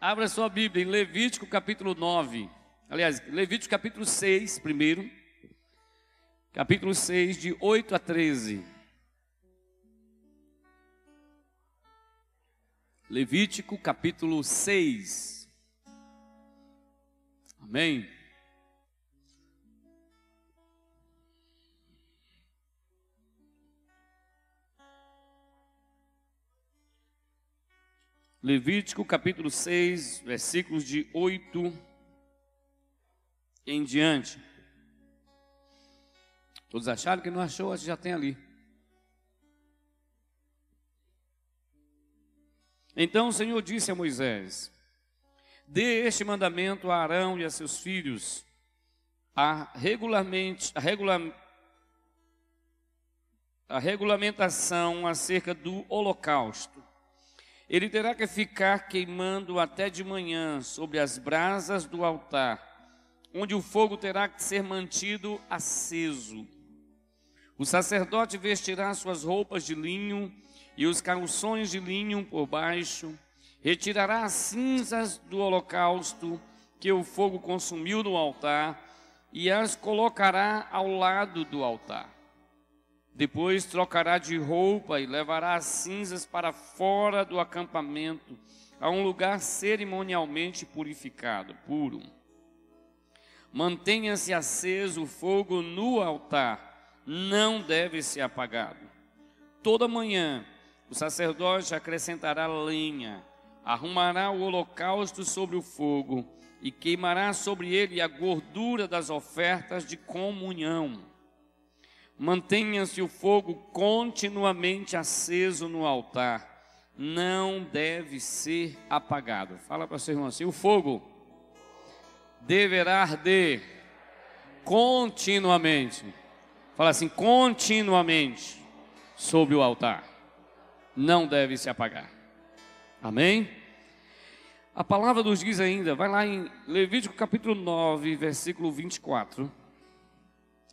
Abra sua Bíblia em Levítico capítulo 9. Aliás, Levítico capítulo 6, primeiro. Capítulo 6, de 8 a 13. Levítico capítulo 6. Amém. Levítico capítulo 6, versículos de 8 em diante. Todos acharam que não achou, já tem ali. Então o Senhor disse a Moisés: Dê este mandamento a Arão e a seus filhos, a, regularmente, a, regula, a regulamentação acerca do holocausto ele terá que ficar queimando até de manhã sobre as brasas do altar, onde o fogo terá que ser mantido aceso. O sacerdote vestirá suas roupas de linho e os calções de linho por baixo, retirará as cinzas do holocausto que o fogo consumiu no altar e as colocará ao lado do altar. Depois trocará de roupa e levará as cinzas para fora do acampamento, a um lugar cerimonialmente purificado, puro. Mantenha-se aceso o fogo no altar, não deve ser apagado. Toda manhã o sacerdote acrescentará lenha, arrumará o holocausto sobre o fogo e queimará sobre ele a gordura das ofertas de comunhão Mantenha-se o fogo continuamente aceso no altar, não deve ser apagado. Fala para seu irmão assim: o fogo deverá arder continuamente. Fala assim: continuamente sobre o altar, não deve se apagar. Amém? A palavra nos diz ainda, vai lá em Levítico capítulo 9, versículo 24.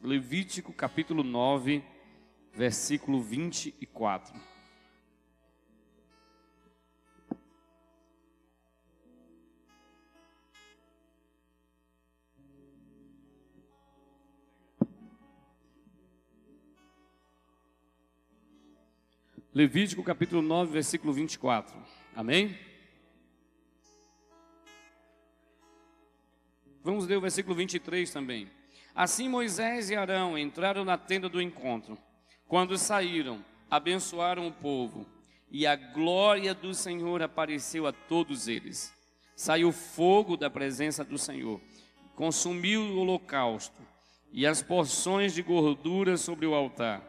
Levítico capítulo 9, versículo 24. Levítico capítulo 9, versículo 24. Amém? Vamos ler o versículo 23 também. Assim Moisés e Arão entraram na tenda do encontro. Quando saíram, abençoaram o povo, e a glória do Senhor apareceu a todos eles. Saiu fogo da presença do Senhor, consumiu o holocausto e as porções de gordura sobre o altar.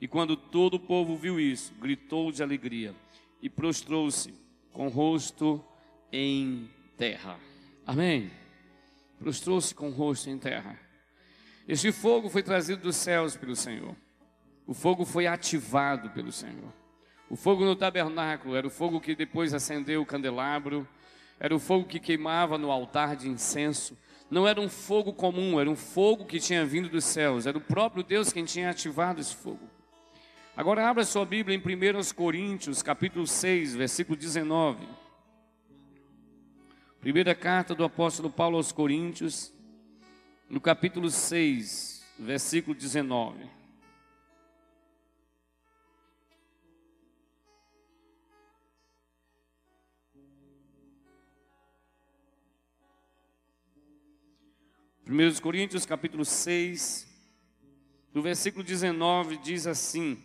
E quando todo o povo viu isso, gritou de alegria e prostrou-se com o rosto em terra. Amém. Prostrou-se com o rosto em terra. Este fogo foi trazido dos céus pelo Senhor. O fogo foi ativado pelo Senhor. O fogo no tabernáculo era o fogo que depois acendeu o candelabro, era o fogo que queimava no altar de incenso. Não era um fogo comum, era um fogo que tinha vindo dos céus, era o próprio Deus quem tinha ativado esse fogo. Agora abra sua Bíblia em 1 Coríntios, capítulo 6, versículo 19. Primeira carta do apóstolo Paulo aos Coríntios, no capítulo 6, versículo 19. Primeiros Coríntios, capítulo 6, no versículo 19, diz assim: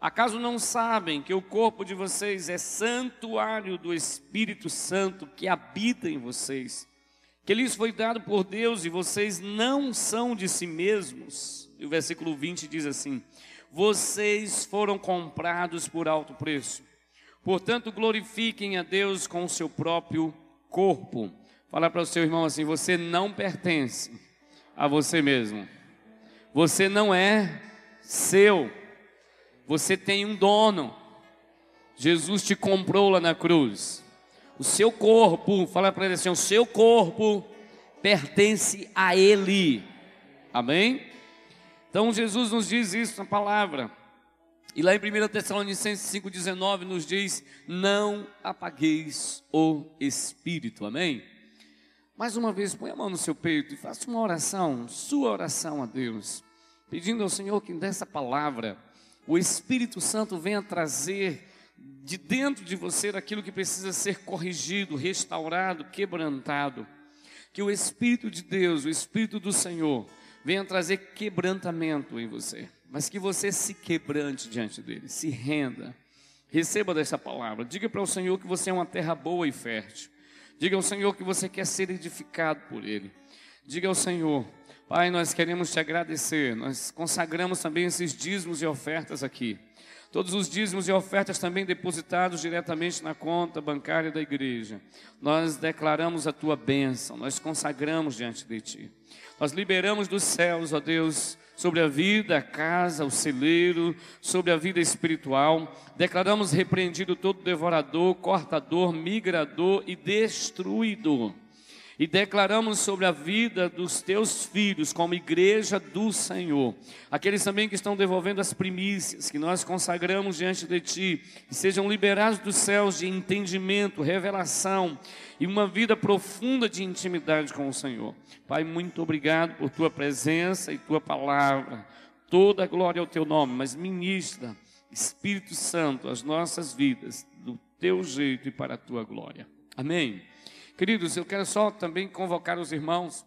Acaso não sabem que o corpo de vocês é santuário do Espírito Santo que habita em vocês? Que lhes foi dado por Deus e vocês não são de si mesmos. E o versículo 20 diz assim: Vocês foram comprados por alto preço. Portanto, glorifiquem a Deus com o seu próprio corpo. Fala para o seu irmão assim: Você não pertence a você mesmo. Você não é seu. Você tem um dono. Jesus te comprou lá na cruz. O seu corpo, fala para ele assim: o seu corpo pertence a Ele. Amém? Então Jesus nos diz isso na palavra. E lá em 1 Tessalonicenses 5,19 nos diz: Não apagueis o espírito, amém? Mais uma vez, põe a mão no seu peito e faça uma oração, sua oração a Deus, pedindo ao Senhor que dessa palavra o Espírito Santo venha trazer de dentro de você aquilo que precisa ser corrigido, restaurado, quebrantado. Que o Espírito de Deus, o Espírito do Senhor, venha trazer quebrantamento em você, mas que você se quebrante diante dele, se renda. Receba dessa palavra. Diga para o Senhor que você é uma terra boa e fértil. Diga ao Senhor que você quer ser edificado por ele. Diga ao Senhor, Pai, nós queremos te agradecer. Nós consagramos também esses dízimos e ofertas aqui. Todos os dízimos e ofertas também depositados diretamente na conta bancária da igreja. Nós declaramos a tua bênção, nós consagramos diante de ti. Nós liberamos dos céus, ó Deus, sobre a vida, a casa, o celeiro, sobre a vida espiritual. Declaramos repreendido todo devorador, cortador, migrador e destruidor e declaramos sobre a vida dos teus filhos como igreja do Senhor. Aqueles também que estão devolvendo as primícias que nós consagramos diante de ti, que sejam liberados dos céus de entendimento, revelação e uma vida profunda de intimidade com o Senhor. Pai, muito obrigado por tua presença e tua palavra. Toda a glória ao teu nome, mas ministra, Espírito Santo, as nossas vidas do teu jeito e para a tua glória. Amém. Queridos, eu quero só também convocar os irmãos.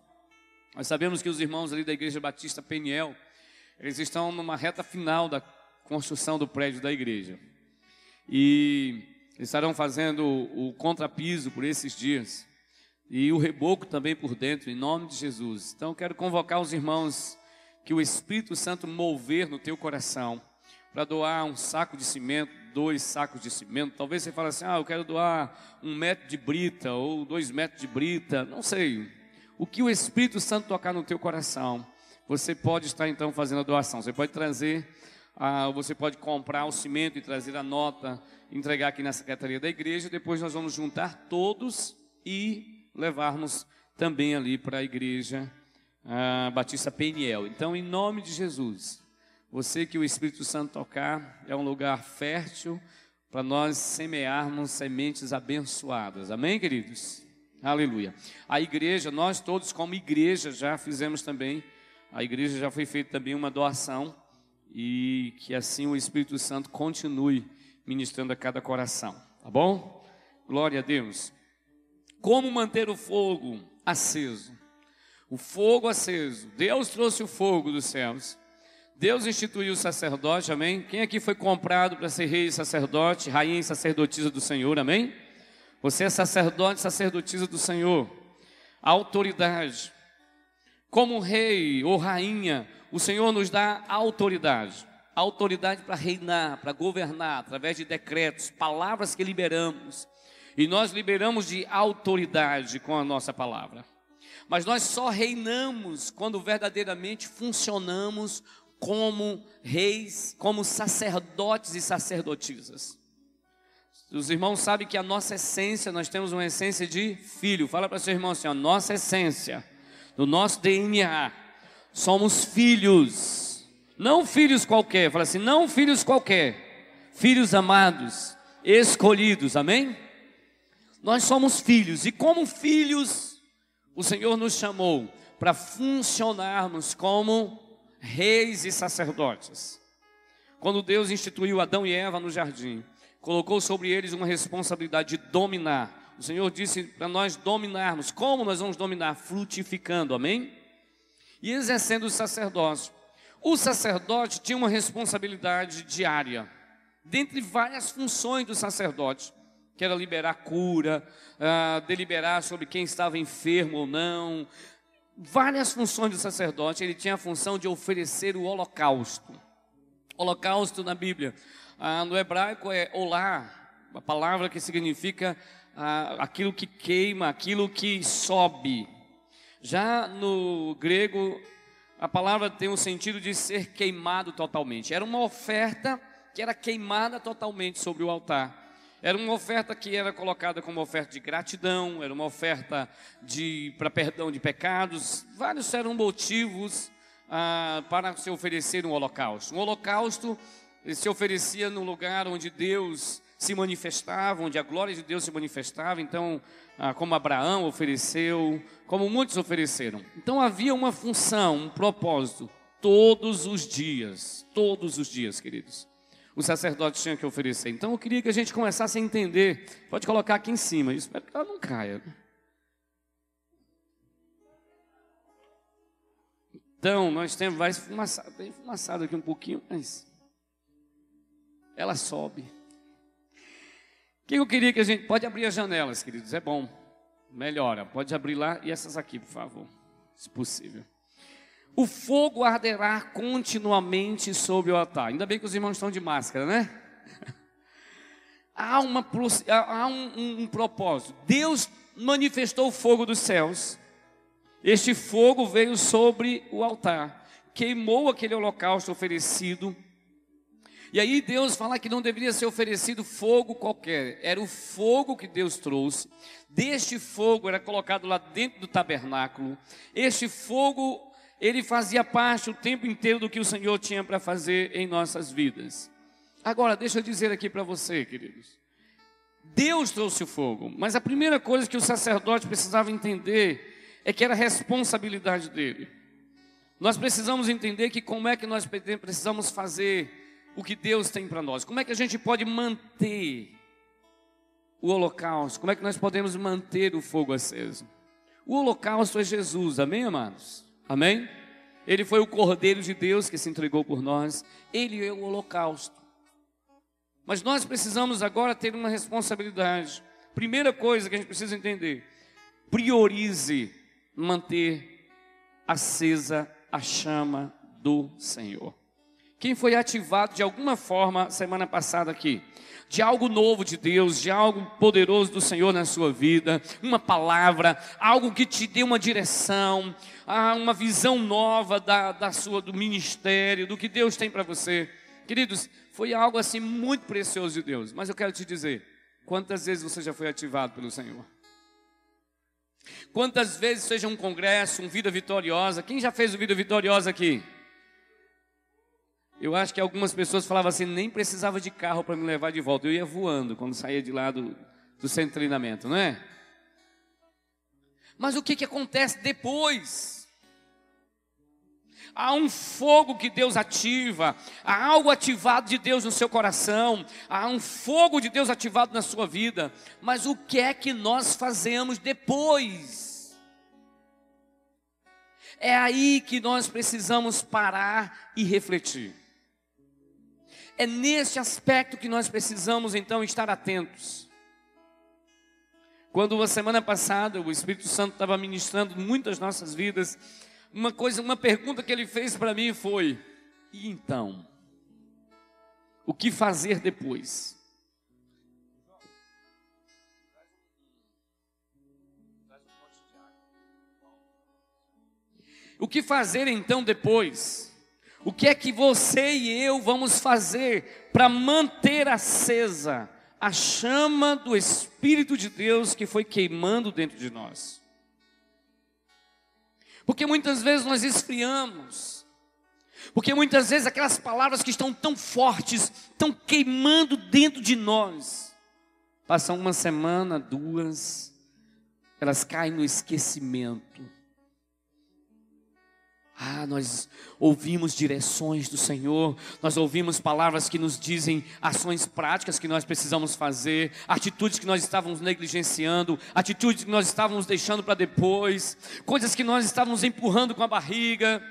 Nós sabemos que os irmãos ali da Igreja Batista Peniel, eles estão numa reta final da construção do prédio da igreja. E estarão fazendo o, contrapiso por esses dias. E o reboco também por dentro, em nome de Jesus. Então eu quero convocar os irmãos que o Espírito Santo mover no teu coração para doar um saco de cimento, dois sacos de cimento. Talvez você fale assim: ah, eu quero doar um metro de brita ou dois metros de brita. Não sei. O que o Espírito Santo tocar no teu coração, você pode estar então fazendo a doação. Você pode trazer, ah, você pode comprar o cimento e trazer a nota, entregar aqui na secretaria da igreja. Depois nós vamos juntar todos e levarmos também ali para a igreja ah, Batista Peniel. Então, em nome de Jesus, você que o Espírito Santo tocar, é um lugar fértil para nós semearmos sementes abençoadas. Amém, queridos? Aleluia. A igreja, nós todos como igreja já fizemos também, a igreja já foi feita também uma doação e que assim o Espírito Santo continue ministrando a cada coração, tá bom? Glória a Deus. Como manter o fogo aceso? O fogo aceso. Deus trouxe o fogo dos céus Deus instituiu o sacerdote, amém? Quem aqui foi comprado para ser rei e sacerdote, rainha e sacerdotisa do Senhor, amém? Você é sacerdote e sacerdotisa do Senhor. A autoridade. Como rei ou rainha, o Senhor nos dá autoridade. Autoridade para reinar, para governar, através de decretos, palavras que liberamos. E nós liberamos de autoridade com a nossa palavra. Mas nós só reinamos quando verdadeiramente funcionamos como reis, como sacerdotes e sacerdotisas. Os irmãos sabem que a nossa essência, nós temos uma essência de filho. Fala para seu irmão assim: a nossa essência, do nosso DNA, somos filhos, não filhos qualquer. Fala assim: não filhos qualquer, filhos amados, escolhidos, amém? Nós somos filhos, e como filhos, o Senhor nos chamou para funcionarmos como reis e sacerdotes. Quando Deus instituiu Adão e Eva no jardim, colocou sobre eles uma responsabilidade de dominar. O Senhor disse para nós dominarmos. Como nós vamos dominar? Frutificando, amém? E exercendo o sacerdócio. O sacerdote tinha uma responsabilidade diária, dentre várias funções do sacerdote, que era liberar cura, uh, deliberar sobre quem estava enfermo ou não, várias funções do sacerdote, ele tinha a função de oferecer o holocausto. Holocausto na Bíblia, ah, no hebraico é olá, a palavra que significa ah, aquilo que queima, aquilo que sobe. Já no grego, a palavra tem o sentido de ser queimado totalmente. Era uma oferta que era queimada totalmente sobre o altar. Era uma oferta que era colocada como oferta de gratidão, era uma oferta para perdão de pecados. Vários eram motivos ah, para se oferecer um holocausto. Um holocausto se oferecia no lugar onde Deus se manifestava, onde a glória de Deus se manifestava. Então, ah, como Abraão ofereceu, como muitos ofereceram. Então havia uma função, um propósito, todos os dias, todos os dias, queridos. O sacerdote tinha que oferecer. Então eu queria que a gente começasse a entender. Pode colocar aqui em cima, eu espero que ela não caia. Então, nós temos, vai esfumaçado, bem esfumaçado aqui um pouquinho, mas ela sobe. O que eu queria que a gente. Pode abrir as janelas, queridos, é bom. Melhora, pode abrir lá e essas aqui, por favor, se possível. O fogo arderá continuamente sobre o altar. Ainda bem que os irmãos estão de máscara, né? há, uma, há um, um, um propósito. Deus manifestou o fogo dos céus. Este fogo veio sobre o altar, queimou aquele holocausto oferecido. E aí Deus fala que não deveria ser oferecido fogo qualquer, era o fogo que Deus trouxe. Deste fogo era colocado lá dentro do tabernáculo. Este fogo ele fazia parte o tempo inteiro do que o Senhor tinha para fazer em nossas vidas. Agora, deixa eu dizer aqui para você, queridos. Deus trouxe o fogo, mas a primeira coisa que o sacerdote precisava entender é que era responsabilidade dele. Nós precisamos entender que como é que nós precisamos fazer o que Deus tem para nós. Como é que a gente pode manter o holocausto? Como é que nós podemos manter o fogo aceso? O holocausto é Jesus, amém, amados? Amém? Ele foi o Cordeiro de Deus que se entregou por nós. Ele é o holocausto. Mas nós precisamos agora ter uma responsabilidade. Primeira coisa que a gente precisa entender: priorize manter acesa a chama do Senhor. Quem foi ativado de alguma forma semana passada aqui? de algo novo de Deus, de algo poderoso do Senhor na sua vida, uma palavra, algo que te dê uma direção, ah, uma visão nova da, da sua, do ministério, do que Deus tem para você. Queridos, foi algo assim muito precioso de Deus, mas eu quero te dizer, quantas vezes você já foi ativado pelo Senhor? Quantas vezes seja um congresso, um Vida Vitoriosa, quem já fez o Vida Vitoriosa aqui? Eu acho que algumas pessoas falavam assim, nem precisava de carro para me levar de volta. Eu ia voando quando saía de lá do, do centro de treinamento, não é? Mas o que, que acontece depois? Há um fogo que Deus ativa, há algo ativado de Deus no seu coração, há um fogo de Deus ativado na sua vida, mas o que é que nós fazemos depois? É aí que nós precisamos parar e refletir. É nesse aspecto que nós precisamos então estar atentos. Quando a semana passada o Espírito Santo estava ministrando muitas nossas vidas, uma coisa, uma pergunta que ele fez para mim foi: e então? O que fazer depois? O que fazer então depois? O que é que você e eu vamos fazer para manter acesa a chama do Espírito de Deus que foi queimando dentro de nós? Porque muitas vezes nós esfriamos, porque muitas vezes aquelas palavras que estão tão fortes, estão queimando dentro de nós, passam uma semana, duas, elas caem no esquecimento. Ah, nós ouvimos direções do Senhor, nós ouvimos palavras que nos dizem ações práticas que nós precisamos fazer, atitudes que nós estávamos negligenciando, atitudes que nós estávamos deixando para depois, coisas que nós estávamos empurrando com a barriga,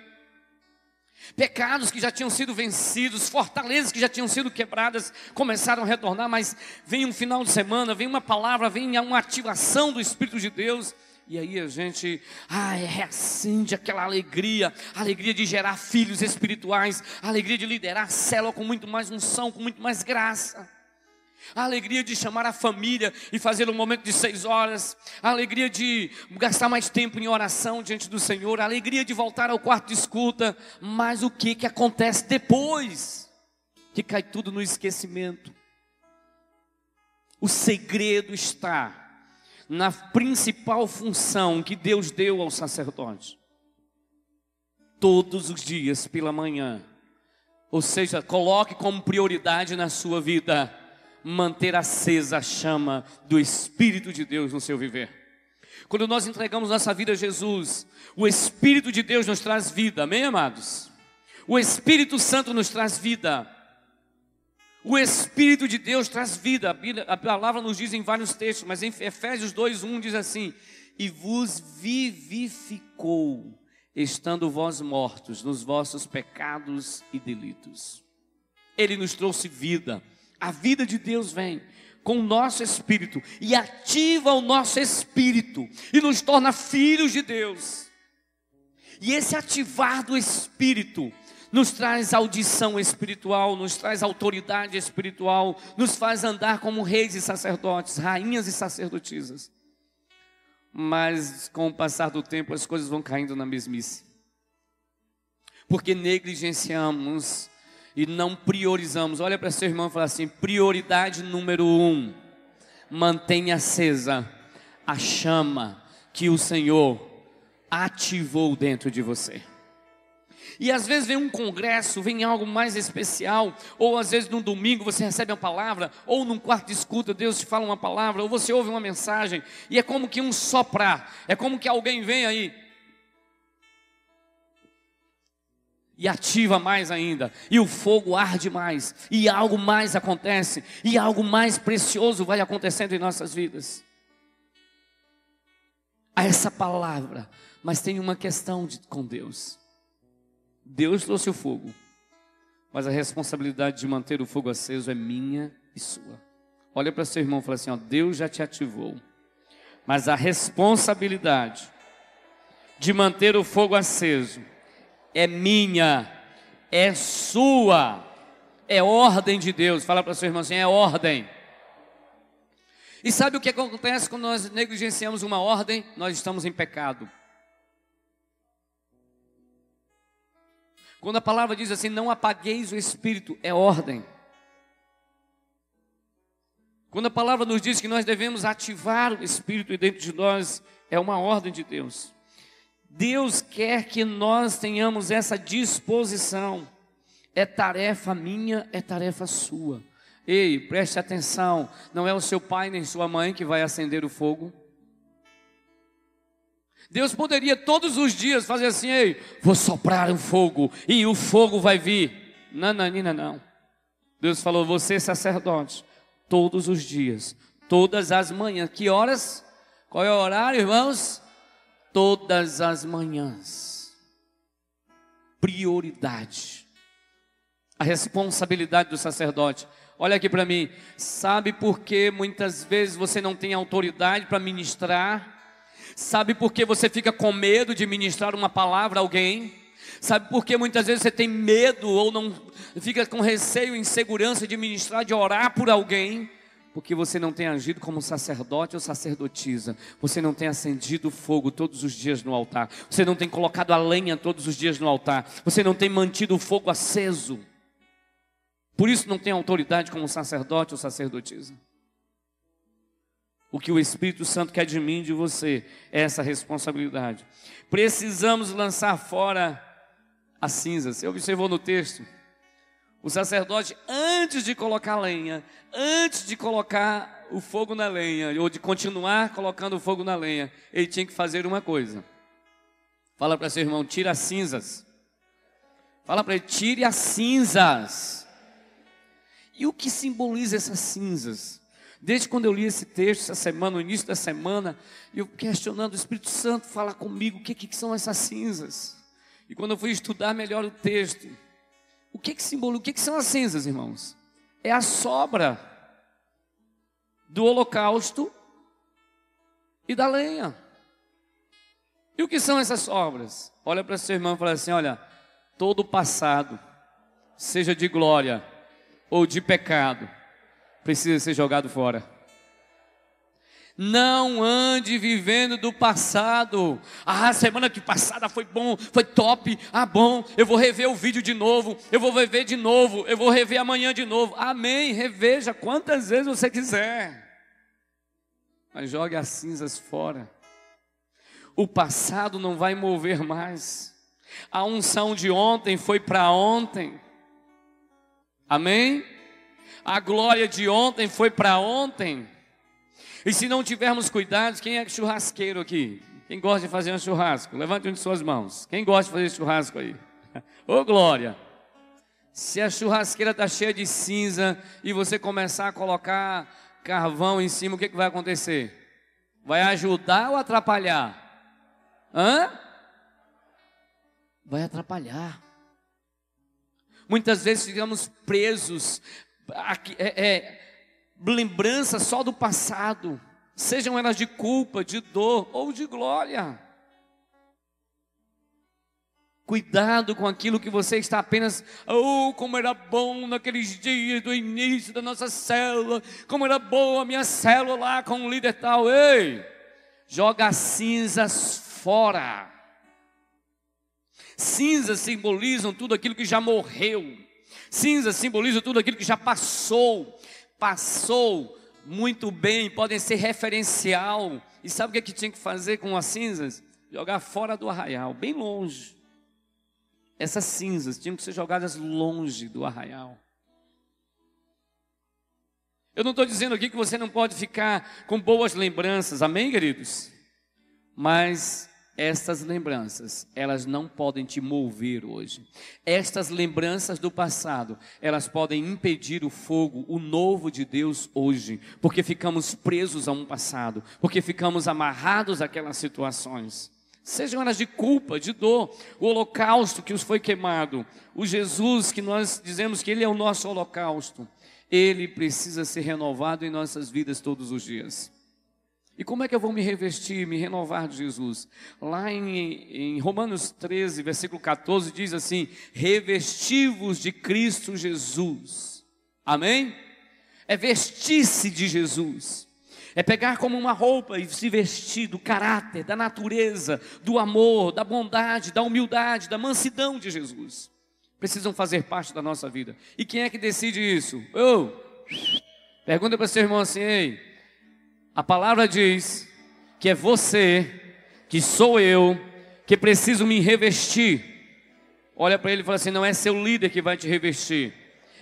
pecados que já tinham sido vencidos, fortalezas que já tinham sido quebradas, começaram a retornar, mas vem um final de semana, vem uma palavra, vem uma ativação do Espírito de Deus e aí a gente, ah, reacende aquela alegria, alegria de gerar filhos espirituais, alegria de liderar a célula com muito mais unção, com muito mais graça. A alegria de chamar a família e fazer um momento de seis horas, a alegria de gastar mais tempo em oração diante do Senhor, a alegria de voltar ao quarto de escuta, mas o que, que acontece depois? Que cai tudo no esquecimento. O segredo está na principal função que Deus deu ao sacerdote. Todos os dias pela manhã, Ou seja, coloque como prioridade na sua vida manter acesa a chama do Espírito de Deus no seu viver. Quando nós entregamos nossa vida a Jesus, o Espírito de Deus nos traz vida, amém, amados? O Espírito Santo nos traz vida. O Espírito de Deus traz vida. A palavra nos diz em vários textos, mas em Efésios 2:1 diz assim: "E vos vivificou, estando vós mortos nos vossos pecados e delitos." Ele nos trouxe vida. A vida de Deus vem com o nosso espírito e ativa o nosso espírito e nos torna filhos de Deus. E esse ativar do espírito nos traz audição espiritual, nos traz autoridade espiritual, nos faz andar como reis e sacerdotes, rainhas e sacerdotisas. Mas com o passar do tempo as coisas vão caindo na mesmice. Porque negligenciamos e não priorizamos. Olha para seu irmão e fala assim: prioridade número um, mantenha acesa a chama que o Senhor ativou dentro de você. E às vezes vem um congresso, vem algo mais especial, ou às vezes num domingo você recebe uma palavra, ou num quarto de escuta Deus te fala uma palavra, ou você ouve uma mensagem, e é como que um soprar, é como que alguém vem aí e ativa mais ainda, e o fogo arde mais, e algo mais acontece, e algo mais precioso vai acontecendo em nossas vidas. A essa palavra, mas tem uma questão de, com Deus. Deus trouxe o fogo, mas a responsabilidade de manter o fogo aceso é minha e sua. Olha para seu irmão e fala assim: ó, Deus já te ativou, mas a responsabilidade de manter o fogo aceso é minha, é sua, é ordem de Deus. Fala para seu irmão assim: é ordem. E sabe o que acontece quando nós negligenciamos uma ordem? Nós estamos em pecado. Quando a palavra diz assim, não apagueis o espírito, é ordem. Quando a palavra nos diz que nós devemos ativar o espírito dentro de nós, é uma ordem de Deus. Deus quer que nós tenhamos essa disposição. É tarefa minha, é tarefa sua. Ei, preste atenção: não é o seu pai nem sua mãe que vai acender o fogo. Deus poderia todos os dias fazer assim: ei, vou soprar um fogo e o fogo vai vir. Não, não. Deus falou: você, sacerdote, todos os dias, todas as manhãs. Que horas? Qual é o horário, irmãos? todas as manhãs. Prioridade. A responsabilidade do sacerdote. Olha aqui para mim. Sabe por que muitas vezes você não tem autoridade para ministrar? Sabe por que você fica com medo de ministrar uma palavra a alguém? Sabe por que muitas vezes você tem medo ou não fica com receio, insegurança de ministrar, de orar por alguém? porque você não tem agido como sacerdote ou sacerdotisa, você não tem acendido fogo todos os dias no altar, você não tem colocado a lenha todos os dias no altar, você não tem mantido o fogo aceso, por isso não tem autoridade como sacerdote ou sacerdotisa. O que o Espírito Santo quer de mim de você é essa responsabilidade. Precisamos lançar fora as cinzas. Você observou no texto? O sacerdote, antes de colocar lenha, antes de colocar o fogo na lenha, ou de continuar colocando o fogo na lenha, ele tinha que fazer uma coisa. Fala para seu irmão, tira as cinzas. Fala para ele, tire as cinzas. E o que simboliza essas cinzas? Desde quando eu li esse texto, essa semana, no início da semana, eu questionando o Espírito Santo, fala comigo, o que, que são essas cinzas? E quando eu fui estudar melhor o texto, o que que simboliza? O que que são as cinzas, irmãos? É a sobra do holocausto e da lenha. E o que são essas sobras? Olha para seu irmão e fala assim: olha, todo o passado, seja de glória ou de pecado, precisa ser jogado fora. Não ande vivendo do passado. Ah, semana que passada foi bom, foi top. Ah, bom, eu vou rever o vídeo de novo. Eu vou rever de novo. Eu vou rever amanhã de novo. Amém. Reveja quantas vezes você quiser. Mas jogue as cinzas fora. O passado não vai mover mais. A unção de ontem foi para ontem. Amém? A glória de ontem foi para ontem. E se não tivermos cuidado, quem é churrasqueiro aqui? Quem gosta de fazer um churrasco? Levante um de suas mãos. Quem gosta de fazer churrasco aí? Ô glória! Se a churrasqueira está cheia de cinza e você começar a colocar carvão em cima, o que, que vai acontecer? Vai ajudar ou atrapalhar? Hã? Vai atrapalhar. Muitas vezes ficamos presos, é, é, lembranças só do passado, sejam elas de culpa, de dor ou de glória. Cuidado com aquilo que você está apenas, oh, como era bom naqueles dias do início da nossa célula, como era boa a minha célula lá com o líder tal. Ei, joga as cinzas fora. Cinzas simbolizam tudo aquilo que já morreu. Cinzas simbolizam tudo aquilo que já passou. Passou muito bem, podem ser referencial. E sabe o que, é que tinha que fazer com as cinzas? Jogar fora do arraial, bem longe. Essas cinzas tinham que ser jogadas longe do arraial. Eu não estou dizendo aqui que você não pode ficar com boas lembranças, amém, queridos? Mas estas lembranças, elas não podem te mover hoje. Estas lembranças do passado, elas podem impedir o fogo, o novo de Deus hoje, porque ficamos presos a um passado, porque ficamos amarrados àquelas situações sejam elas de culpa, de dor, o holocausto que os foi queimado, o Jesus que nós dizemos que Ele é o nosso holocausto, ele precisa ser renovado em nossas vidas todos os dias. E como é que eu vou me revestir, me renovar de Jesus? Lá em, em Romanos 13, versículo 14, diz assim: revestivos de Cristo Jesus. Amém? É vestir-se de Jesus. É pegar como uma roupa e se vestir do caráter, da natureza, do amor, da bondade, da humildade, da mansidão de Jesus. Precisam fazer parte da nossa vida. E quem é que decide isso? Oh, pergunta para seu irmão assim: Ei, a palavra diz que é você, que sou eu, que preciso me revestir. Olha para ele e fala assim: não é seu líder que vai te revestir,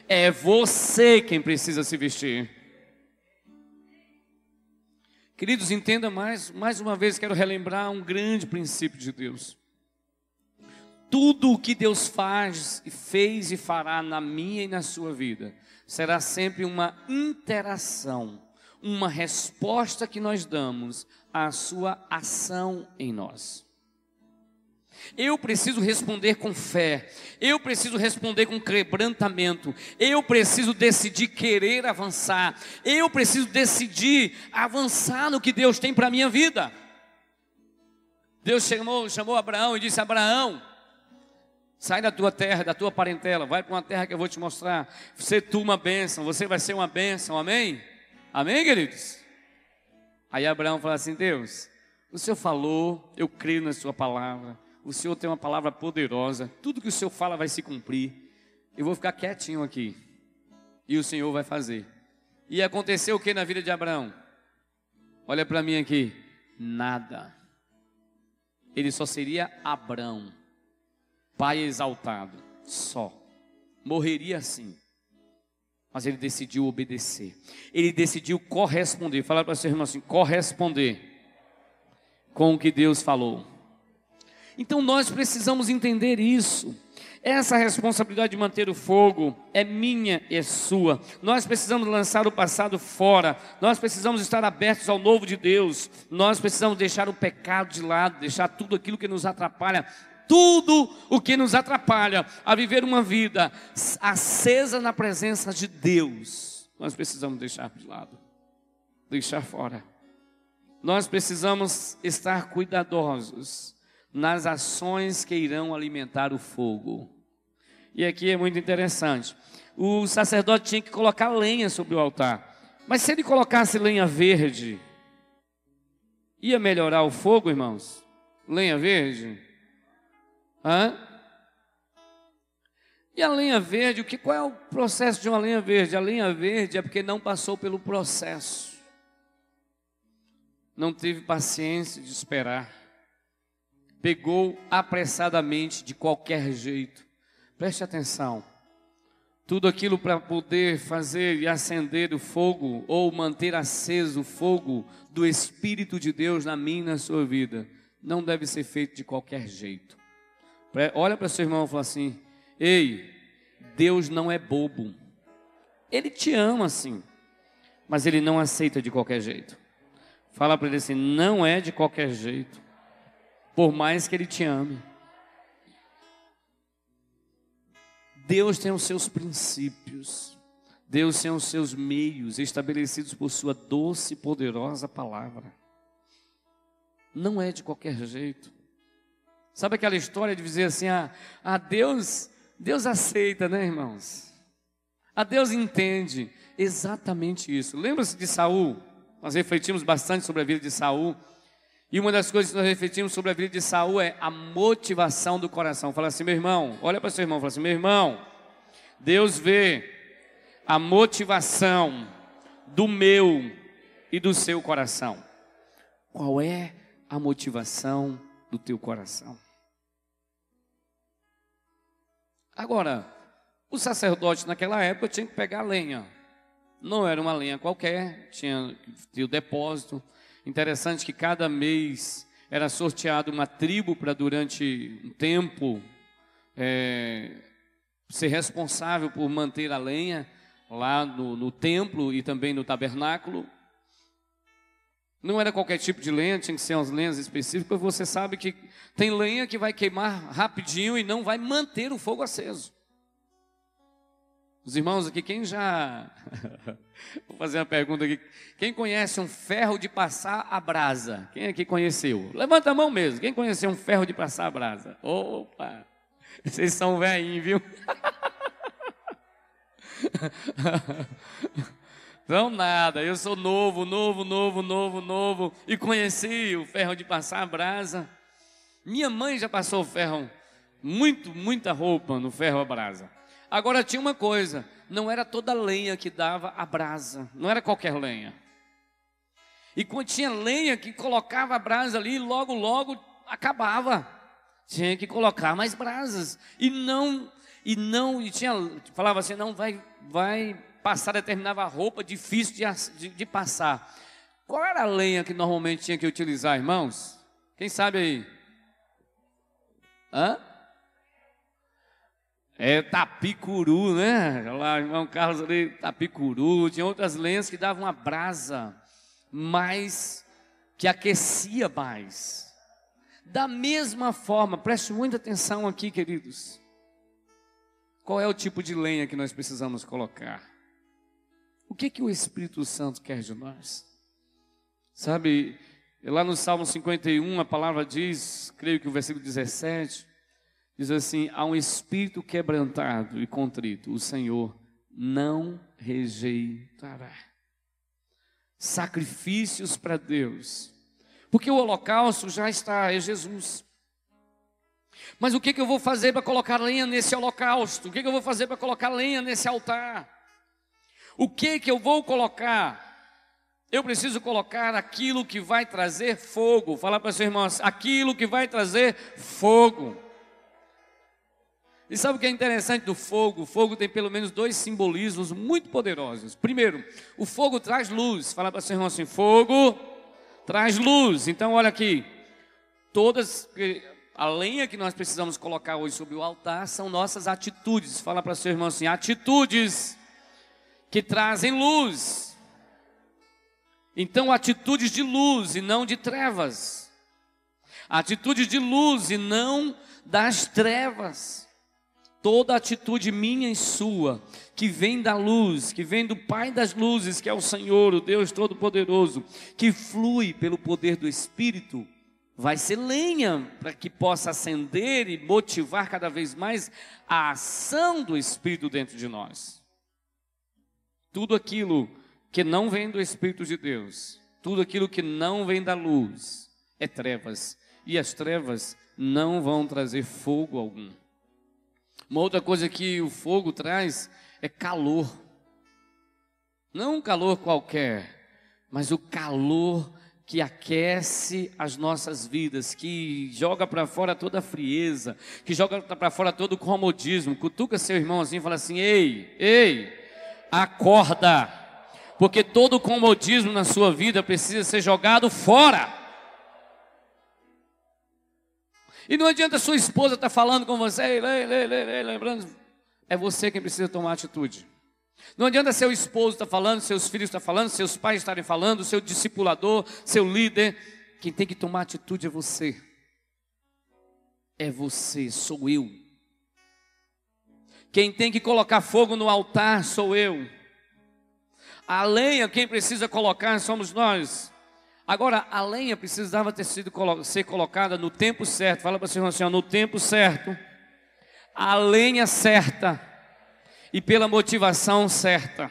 é você quem precisa se vestir. Queridos, entenda mais, mais uma vez quero relembrar um grande princípio de Deus. Tudo o que Deus faz, fez e fará na minha e na sua vida, será sempre uma interação, uma resposta que nós damos à sua ação em nós. Eu preciso responder com fé, eu preciso responder com quebrantamento, eu preciso decidir querer avançar, eu preciso decidir avançar no que Deus tem para a minha vida. Deus chamou, chamou Abraão e disse: Abraão, sai da tua terra, da tua parentela, vai para uma terra que eu vou te mostrar. Você tu uma bênção, você vai ser uma bênção, amém? Amém, queridos? Aí Abraão falou assim: Deus, o Senhor falou, eu creio na Sua palavra o Senhor tem uma palavra poderosa, tudo que o Senhor fala vai se cumprir. Eu vou ficar quietinho aqui. E o Senhor vai fazer. E aconteceu o que na vida de Abraão? Olha para mim aqui. Nada. Ele só seria Abraão, pai exaltado, só. Morreria assim. Mas ele decidiu obedecer. Ele decidiu corresponder. Falar para seu irmão assim: corresponder com o que Deus falou. Então nós precisamos entender isso. Essa responsabilidade de manter o fogo é minha e é sua. Nós precisamos lançar o passado fora. Nós precisamos estar abertos ao novo de Deus. Nós precisamos deixar o pecado de lado, deixar tudo aquilo que nos atrapalha, tudo o que nos atrapalha a viver uma vida acesa na presença de Deus. Nós precisamos deixar de lado, deixar fora. Nós precisamos estar cuidadosos nas ações que irão alimentar o fogo. E aqui é muito interessante. O sacerdote tinha que colocar lenha sobre o altar. Mas se ele colocasse lenha verde, ia melhorar o fogo, irmãos? Lenha verde? Hã? E a lenha verde, o que, qual é o processo de uma lenha verde? A lenha verde é porque não passou pelo processo. Não teve paciência de esperar pegou apressadamente de qualquer jeito. Preste atenção. tudo aquilo para poder fazer e acender o fogo ou manter aceso o fogo do Espírito de Deus na minha e na sua vida, não deve ser feito de qualquer jeito. Olha para seu irmão e fala assim: Ei, Deus não é bobo. Ele te ama sim, mas ele não aceita de qualquer jeito. Fala para ele assim: não é de qualquer jeito, por mais que ele te ame. Deus tem os seus princípios, Deus tem os seus meios estabelecidos por Sua doce e poderosa palavra. Não é de qualquer jeito. Sabe aquela história de dizer assim: ah, ah Deus, Deus aceita, né, irmãos? A Deus entende exatamente isso. Lembra-se de Saul? Nós refletimos bastante sobre a vida de Saul. E uma das coisas que nós refletimos sobre a vida de Saul é a motivação do coração. Fala assim, meu irmão, olha para seu irmão, fala assim, meu irmão, Deus vê a motivação do meu e do seu coração. Qual é a motivação do teu coração? Agora, o sacerdote naquela época tinha que pegar lenha. Não era uma lenha qualquer, tinha, tinha o depósito. Interessante que cada mês era sorteado uma tribo para durante um tempo é, ser responsável por manter a lenha lá no, no templo e também no tabernáculo. Não era qualquer tipo de lenha, tinha que ser umas lenhas específicas. Você sabe que tem lenha que vai queimar rapidinho e não vai manter o fogo aceso. Os irmãos aqui, quem já. Vou fazer uma pergunta aqui. Quem conhece um ferro de passar a brasa? Quem aqui conheceu? Levanta a mão mesmo. Quem conheceu um ferro de passar a brasa? Opa! Vocês são velhinhos, viu? Não nada, eu sou novo, novo, novo, novo, novo. E conheci o ferro de passar a brasa. Minha mãe já passou ferro, muito, muita roupa no ferro a brasa. Agora tinha uma coisa, não era toda lenha que dava a brasa, não era qualquer lenha. E quando tinha lenha que colocava a brasa ali, logo, logo acabava. Tinha que colocar mais brasas. E não, e não, e tinha, falava assim, não vai, vai passar determinada roupa difícil de, de, de passar. Qual era a lenha que normalmente tinha que utilizar, irmãos? Quem sabe aí? Hã? É tapicuru, né? Lá, irmão Carlos ali, tapicuru. Tinha outras lenhas que davam uma brasa mais, que aquecia mais. Da mesma forma, preste muita atenção aqui, queridos. Qual é o tipo de lenha que nós precisamos colocar? O que que o Espírito Santo quer de nós? Sabe, lá no Salmo 51, a palavra diz, creio que o versículo 17, Diz assim: há um espírito quebrantado e contrito, o Senhor não rejeitará. Sacrifícios para Deus, porque o holocausto já está, é Jesus. Mas o que, que eu vou fazer para colocar lenha nesse holocausto? O que, que eu vou fazer para colocar lenha nesse altar? O que, que eu vou colocar? Eu preciso colocar aquilo que vai trazer fogo. Falar para seus irmãos, aquilo que vai trazer fogo. E sabe o que é interessante do fogo? O fogo tem pelo menos dois simbolismos muito poderosos. Primeiro, o fogo traz luz. Fala para seu irmão assim: fogo traz luz. Então, olha aqui. Todas, a lenha que nós precisamos colocar hoje sobre o altar são nossas atitudes. Fala para seu irmão assim: atitudes que trazem luz. Então, atitudes de luz e não de trevas. Atitudes de luz e não das trevas toda atitude minha e sua, que vem da luz, que vem do Pai das luzes, que é o Senhor, o Deus Todo-Poderoso, que flui pelo poder do Espírito, vai ser lenha para que possa acender e motivar cada vez mais a ação do Espírito dentro de nós. Tudo aquilo que não vem do Espírito de Deus, tudo aquilo que não vem da luz, é trevas, e as trevas não vão trazer fogo algum. Uma outra coisa que o fogo traz é calor. Não um calor qualquer, mas o calor que aquece as nossas vidas, que joga para fora toda a frieza, que joga para fora todo o comodismo. Cutuca seu irmão assim e fala assim: ei, ei, acorda, porque todo comodismo na sua vida precisa ser jogado fora. E não adianta sua esposa estar tá falando com você, lembrando, é você quem precisa tomar atitude. Não adianta seu esposo estar tá falando, seus filhos estar tá falando, seus pais estarem falando, seu discipulador, seu líder. Quem tem que tomar atitude é você. É você, sou eu. Quem tem que colocar fogo no altar sou eu. A lenha, quem precisa colocar somos nós. Agora, a lenha precisava ter sido ser colocada no tempo certo. Fala para o Senhor assim, ó, no tempo certo. A lenha certa e pela motivação certa.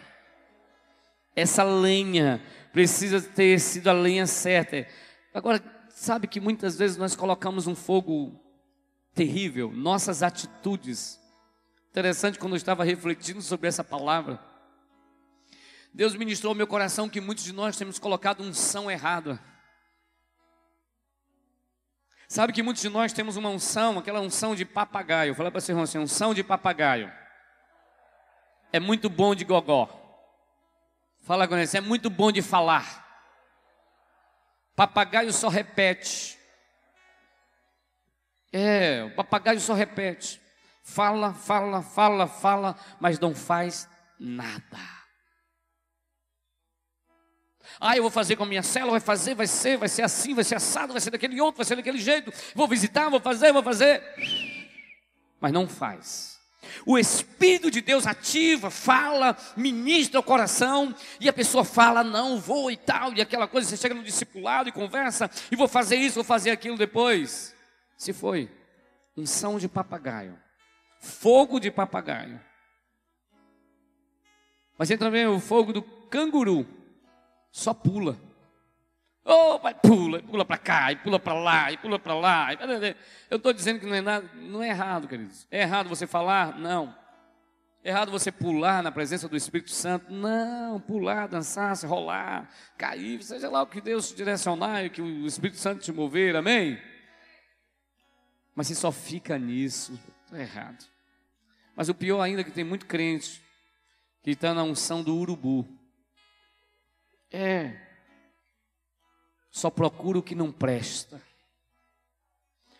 Essa lenha precisa ter sido a lenha certa. Agora, sabe que muitas vezes nós colocamos um fogo terrível, nossas atitudes. Interessante quando eu estava refletindo sobre essa palavra. Deus ministrou ao meu coração que muitos de nós temos colocado unção errada. Sabe que muitos de nós temos uma unção, aquela unção de papagaio. Fala para você, irmão assim, unção de papagaio é muito bom de gogó. Fala com é muito bom de falar. Papagaio só repete. É, o papagaio só repete. Fala, fala, fala, fala, mas não faz nada. Ah, eu vou fazer com a minha célula, vai fazer, vai ser, vai ser assim, vai ser assado, vai ser daquele outro, vai ser daquele jeito. Vou visitar, vou fazer, vou fazer. Mas não faz. O Espírito de Deus ativa, fala, ministra o coração, e a pessoa fala, não, vou e tal, e aquela coisa, você chega no discipulado e conversa, e vou fazer isso, vou fazer aquilo depois. Se foi, unção de papagaio, fogo de papagaio. Mas tem também o fogo do canguru, só pula. Oh, pai, pula, pula para cá, e pula para lá, e pula para lá. Eu estou dizendo que não é nada, não é errado, queridos. É errado você falar? Não. É errado você pular na presença do Espírito Santo? Não, pular, dançar, se rolar, cair, seja lá o que Deus te direcionar e que o Espírito Santo te mover, amém? Mas se só fica nisso, está errado. Mas o pior ainda é que tem muito crente que está na unção do urubu. É, só procura o que não presta,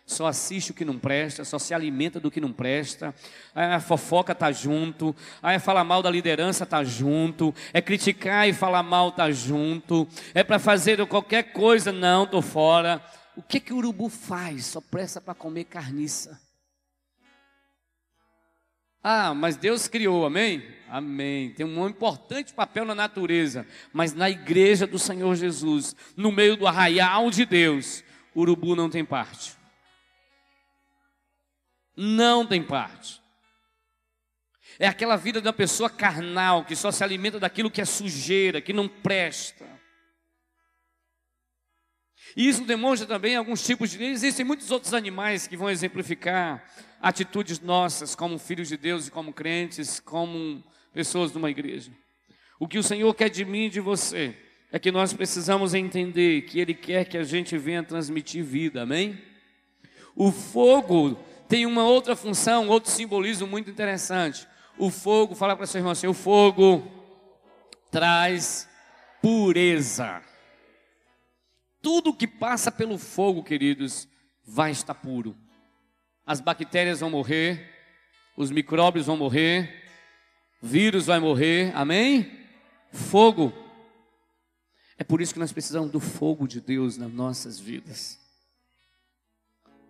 só assiste o que não presta, só se alimenta do que não presta, a fofoca tá junto, aí é falar mal da liderança tá junto, é criticar e falar mal tá junto, é para fazer qualquer coisa, não, tô fora. O que que o urubu faz? Só presta para comer carniça. Ah, mas Deus criou, amém? Amém. Tem um importante papel na natureza, mas na igreja do Senhor Jesus, no meio do arraial de Deus, urubu não tem parte. Não tem parte. É aquela vida da pessoa carnal que só se alimenta daquilo que é sujeira, que não presta. E isso demonstra também alguns tipos de. Existem muitos outros animais que vão exemplificar atitudes nossas como filhos de Deus e como crentes, como pessoas de uma igreja. O que o Senhor quer de mim e de você é que nós precisamos entender que Ele quer que a gente venha transmitir vida, amém? O fogo tem uma outra função, outro simbolismo muito interessante. O fogo, fala para seu irmão assim: o fogo traz pureza. Tudo que passa pelo fogo, queridos, vai estar puro. As bactérias vão morrer, os micróbios vão morrer, vírus vai morrer, amém? Fogo. É por isso que nós precisamos do fogo de Deus nas nossas vidas.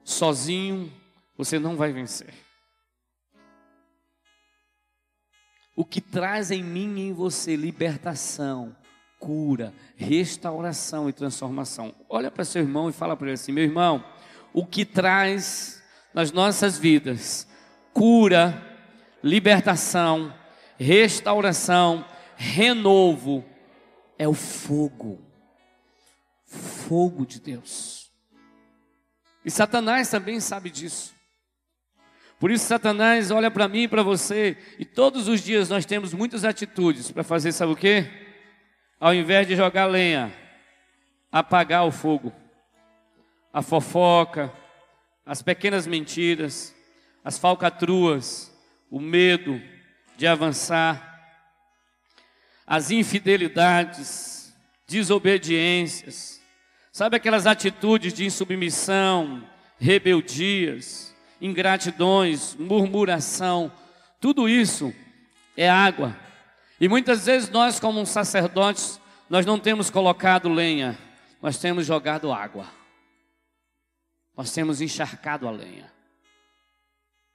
Sozinho você não vai vencer. O que traz em mim e em você libertação, cura, restauração e transformação. Olha para seu irmão e fala para ele assim: meu irmão, o que traz nas nossas vidas cura, libertação, restauração, renovo é o fogo. Fogo de Deus. E Satanás também sabe disso. Por isso, Satanás olha para mim e para você, e todos os dias nós temos muitas atitudes para fazer, sabe o quê? ao invés de jogar lenha, apagar o fogo. A fofoca, as pequenas mentiras, as falcatruas, o medo de avançar, as infidelidades, desobediências, sabe aquelas atitudes de insubmissão, rebeldias, ingratidões, murmuração, tudo isso é água. E muitas vezes nós, como sacerdotes, nós não temos colocado lenha, nós temos jogado água. Nós temos encharcado a lenha.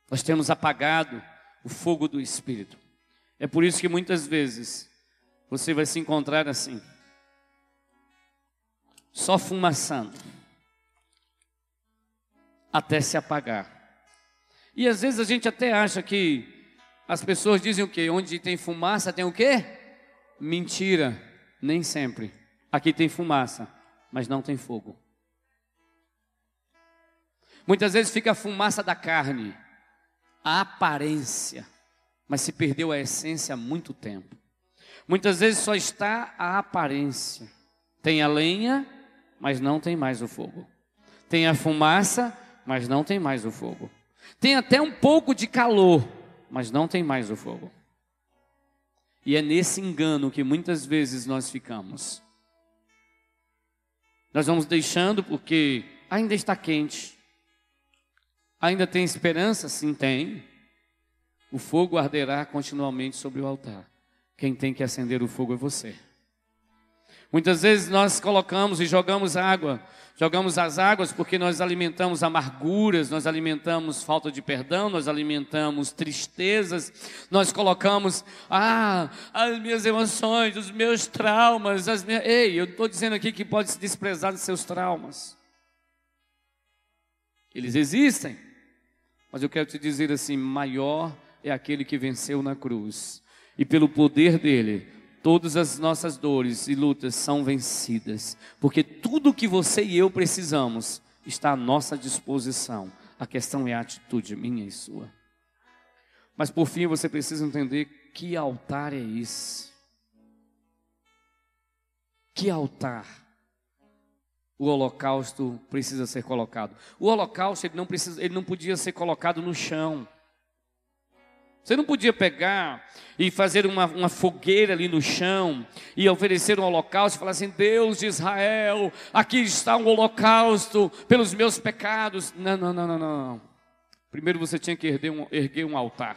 Nós temos apagado o fogo do Espírito. É por isso que muitas vezes você vai se encontrar assim, só fumaçando, até se apagar. E às vezes a gente até acha que as pessoas dizem o quê? Onde tem fumaça tem o quê? Mentira, nem sempre. Aqui tem fumaça, mas não tem fogo. Muitas vezes fica a fumaça da carne, a aparência, mas se perdeu a essência há muito tempo. Muitas vezes só está a aparência. Tem a lenha, mas não tem mais o fogo. Tem a fumaça, mas não tem mais o fogo. Tem até um pouco de calor, mas não tem mais o fogo. E é nesse engano que muitas vezes nós ficamos. Nós vamos deixando porque ainda está quente. Ainda tem esperança? Sim, tem. O fogo arderá continuamente sobre o altar. Quem tem que acender o fogo é você. Muitas vezes nós colocamos e jogamos água, jogamos as águas porque nós alimentamos amarguras, nós alimentamos falta de perdão, nós alimentamos tristezas, nós colocamos ah, as minhas emoções, os meus traumas, as minhas... Ei, eu estou dizendo aqui que pode se desprezar dos seus traumas. Eles existem, mas eu quero te dizer assim: maior é aquele que venceu na cruz, e pelo poder dele, todas as nossas dores e lutas são vencidas, porque tudo que você e eu precisamos está à nossa disposição. A questão é a atitude minha e sua. Mas por fim você precisa entender que altar é esse. Que altar o holocausto precisa ser colocado? O holocausto ele não precisa, ele não podia ser colocado no chão. Você não podia pegar e fazer uma, uma, fogueira ali no chão e oferecer um holocausto e falar assim: Deus de Israel, aqui está um holocausto pelos meus pecados. Não, não, não, não, não. Primeiro você tinha que erguer um, erguer um altar.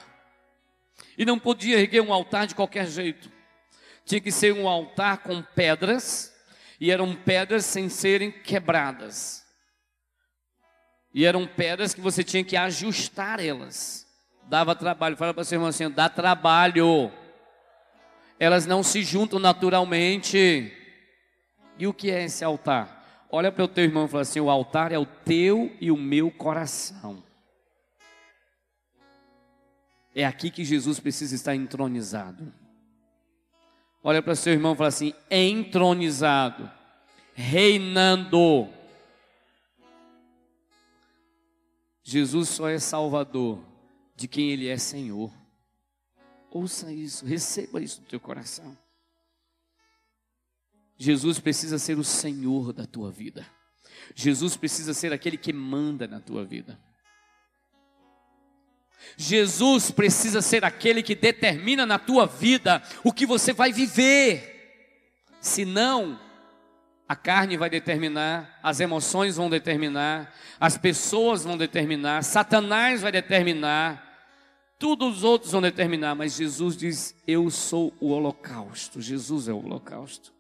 E não podia erguer um altar de qualquer jeito. Tinha que ser um altar com pedras, e eram pedras sem serem quebradas. E eram pedras que você tinha que ajustar elas dava trabalho. Fala para seu irmão assim: dá trabalho. Elas não se juntam naturalmente. E o que é esse altar? Olha para o teu irmão e fala assim: o altar é o teu e o meu coração. É aqui que Jesus precisa estar entronizado. Olha para seu irmão e fala assim: entronizado, reinando. Jesus só é Salvador de quem Ele é Senhor. Ouça isso, receba isso no teu coração. Jesus precisa ser o Senhor da tua vida. Jesus precisa ser aquele que manda na tua vida. Jesus precisa ser aquele que determina na tua vida o que você vai viver. Senão, a carne vai determinar, as emoções vão determinar, as pessoas vão determinar, Satanás vai determinar, todos os outros vão determinar, mas Jesus diz: Eu sou o holocausto. Jesus é o holocausto.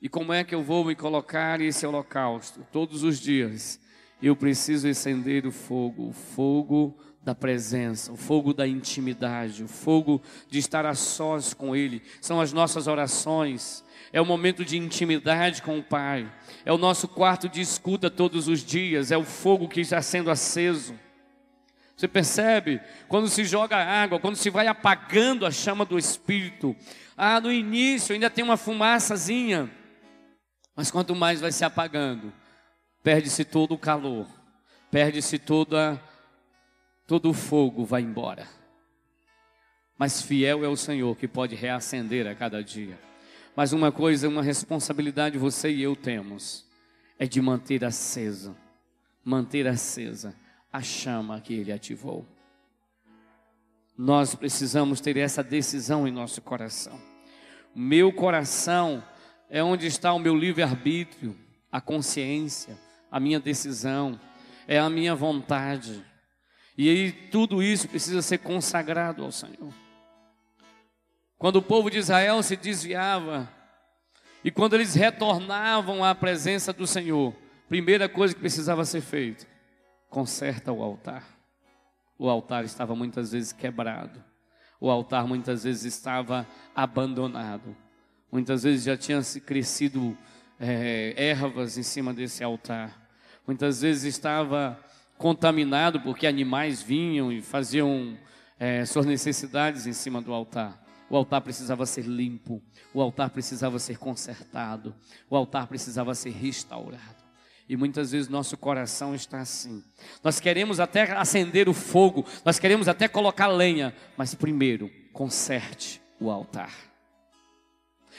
E como é que eu vou me colocar esse holocausto? Todos os dias eu preciso acender o fogo, o fogo da presença, o fogo da intimidade, o fogo de estar a sós com Ele. São as nossas orações, é o momento de intimidade com o Pai, é o nosso quarto de escuta todos os dias, é o fogo que está sendo aceso. Você percebe? Quando se joga água, quando se vai apagando a chama do Espírito. Ah, no início ainda tem uma fumaçazinha, mas quanto mais vai se apagando, perde-se todo o calor, perde-se toda todo o fogo vai embora. Mas fiel é o Senhor que pode reacender a cada dia. Mas uma coisa, uma responsabilidade você e eu temos é de manter acesa, manter acesa a chama que ele ativou. Nós precisamos ter essa decisão em nosso coração. Meu coração é onde está o meu livre-arbítrio, a consciência, a minha decisão, é a minha vontade. E aí tudo isso precisa ser consagrado ao Senhor. Quando o povo de Israel se desviava e quando eles retornavam à presença do Senhor, primeira coisa que precisava ser feita, conserta o altar. O altar estava muitas vezes quebrado. O altar muitas vezes estava abandonado. Muitas vezes já tinham crescido é, ervas em cima desse altar. Muitas vezes estava contaminado porque animais vinham e faziam é, suas necessidades em cima do altar. O altar precisava ser limpo, o altar precisava ser consertado, o altar precisava ser restaurado. E muitas vezes nosso coração está assim. Nós queremos até acender o fogo, nós queremos até colocar lenha, mas primeiro, conserte o altar.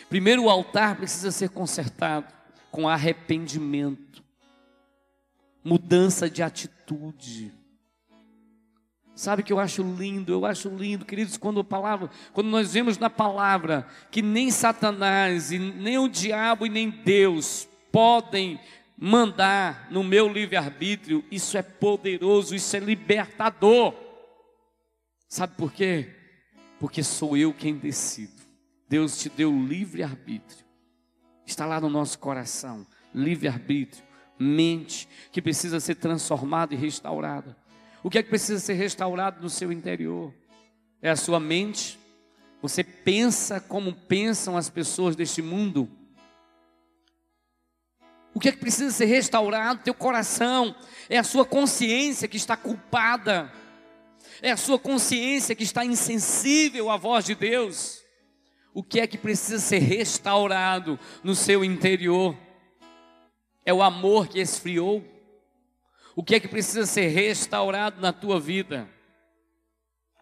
Primeiro, o altar precisa ser consertado com arrependimento, mudança de atitude. Sabe que eu acho lindo, eu acho lindo, queridos, quando a palavra, quando nós vemos na palavra que nem Satanás e nem o diabo e nem Deus podem mandar no meu livre-arbítrio, isso é poderoso, isso é libertador. Sabe por quê? Porque sou eu quem decido. Deus te deu livre-arbítrio. Está lá no nosso coração, livre-arbítrio, mente que precisa ser transformada e restaurada. O que é que precisa ser restaurado no seu interior? É a sua mente. Você pensa como pensam as pessoas deste mundo. O que é que precisa ser restaurado? Teu coração. É a sua consciência que está culpada. É a sua consciência que está insensível à voz de Deus. O que é que precisa ser restaurado no seu interior? É o amor que esfriou o que é que precisa ser restaurado na tua vida?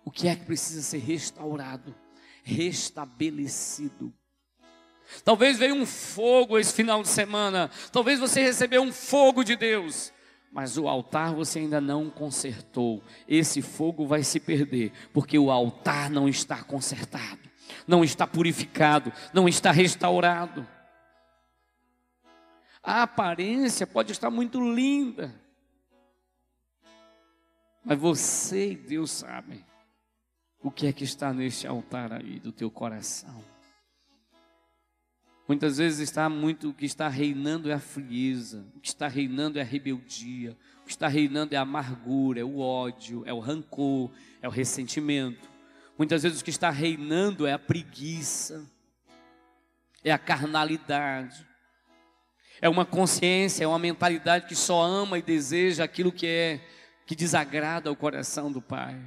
O que é que precisa ser restaurado, restabelecido? Talvez veio um fogo esse final de semana, talvez você recebeu um fogo de Deus, mas o altar você ainda não consertou. Esse fogo vai se perder, porque o altar não está consertado, não está purificado, não está restaurado. A aparência pode estar muito linda, mas você e Deus sabem o que é que está neste altar aí do teu coração. Muitas vezes está muito o que está reinando é a frieza, o que está reinando é a rebeldia, o que está reinando é a amargura, é o ódio, é o rancor, é o ressentimento. Muitas vezes o que está reinando é a preguiça, é a carnalidade, é uma consciência, é uma mentalidade que só ama e deseja aquilo que é que desagrada o coração do pai.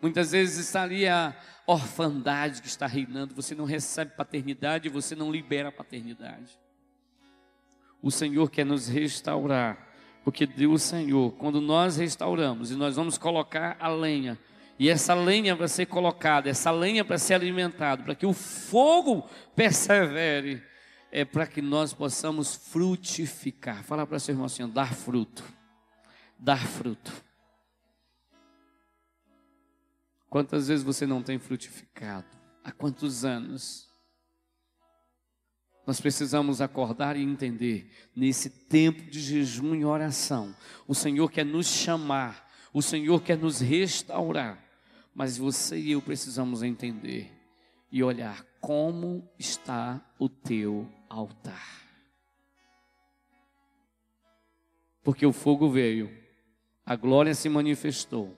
Muitas vezes está ali a orfandade que está reinando, você não recebe paternidade, você não libera a paternidade. O Senhor quer nos restaurar, porque Deus, Senhor, quando nós restauramos e nós vamos colocar a lenha, e essa lenha vai ser colocada, essa lenha para ser alimentada, para que o fogo persevere, é para que nós possamos frutificar. Fala para seu irmão assim, dar fruto dar fruto. Quantas vezes você não tem frutificado? Há quantos anos? Nós precisamos acordar e entender, nesse tempo de jejum e oração, o Senhor quer nos chamar, o Senhor quer nos restaurar, mas você e eu precisamos entender e olhar como está o teu altar. Porque o fogo veio a glória se manifestou,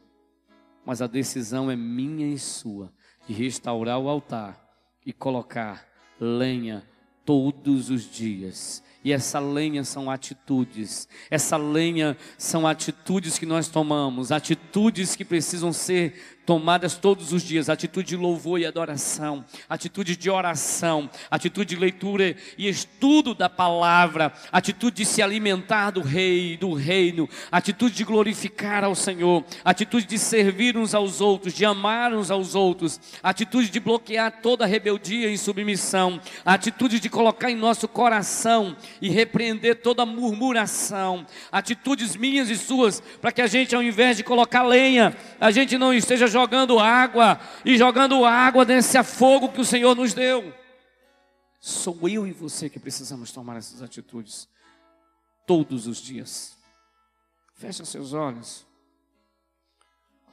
mas a decisão é minha e sua de restaurar o altar e colocar lenha todos os dias. E essa lenha são atitudes, essa lenha são atitudes que nós tomamos, atitudes que precisam ser tomadas todos os dias, atitude de louvor e adoração, atitude de oração, atitude de leitura e estudo da palavra, atitude de se alimentar do rei, do reino, atitude de glorificar ao Senhor, atitude de servir uns aos outros, de amar uns aos outros, atitude de bloquear toda rebeldia e submissão, atitude de colocar em nosso coração e repreender toda murmuração, atitudes minhas e suas, para que a gente ao invés de colocar lenha, a gente não esteja jogando jogando água e jogando água nesse fogo que o Senhor nos deu. Sou eu e você que precisamos tomar essas atitudes todos os dias. Feche seus olhos.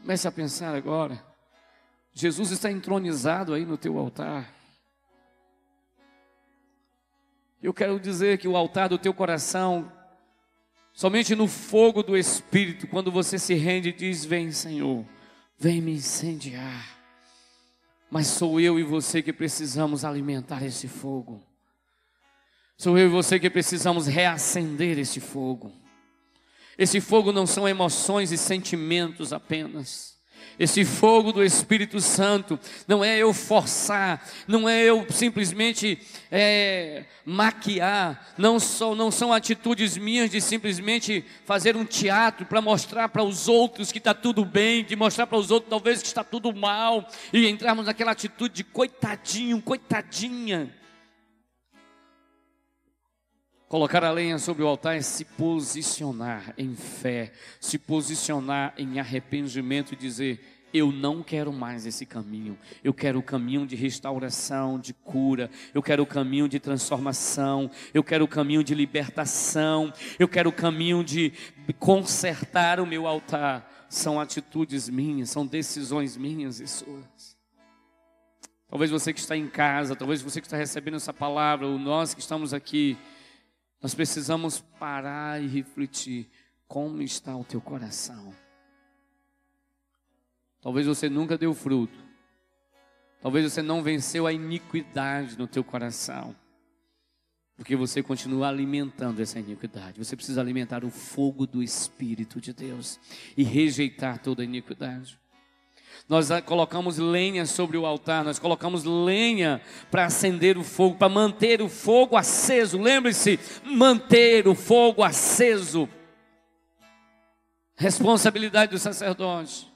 Comece a pensar agora. Jesus está entronizado aí no teu altar. Eu quero dizer que o altar do teu coração, somente no fogo do Espírito, quando você se rende e diz: Vem, Senhor vem me incendiar. Mas sou eu e você que precisamos alimentar esse fogo. Sou eu e você que precisamos reacender esse fogo. Esse fogo não são emoções e sentimentos apenas. Esse fogo do Espírito Santo não é eu forçar, não é eu simplesmente é, maquiar, não, sou, não são atitudes minhas de simplesmente fazer um teatro para mostrar para os outros que está tudo bem, de mostrar para os outros talvez que está tudo mal, e entrarmos naquela atitude de coitadinho, coitadinha. Colocar a lenha sobre o altar é se posicionar em fé, se posicionar em arrependimento e dizer: eu não quero mais esse caminho. Eu quero o caminho de restauração, de cura. Eu quero o caminho de transformação. Eu quero o caminho de libertação. Eu quero o caminho de consertar o meu altar. São atitudes minhas, são decisões minhas e suas. Talvez você que está em casa, talvez você que está recebendo essa palavra, ou nós que estamos aqui, nós precisamos parar e refletir como está o teu coração. Talvez você nunca deu fruto. Talvez você não venceu a iniquidade no teu coração. Porque você continua alimentando essa iniquidade. Você precisa alimentar o fogo do Espírito de Deus e rejeitar toda iniquidade. Nós colocamos lenha sobre o altar, nós colocamos lenha para acender o fogo, para manter o fogo aceso. Lembre-se, manter o fogo aceso. Responsabilidade do sacerdote.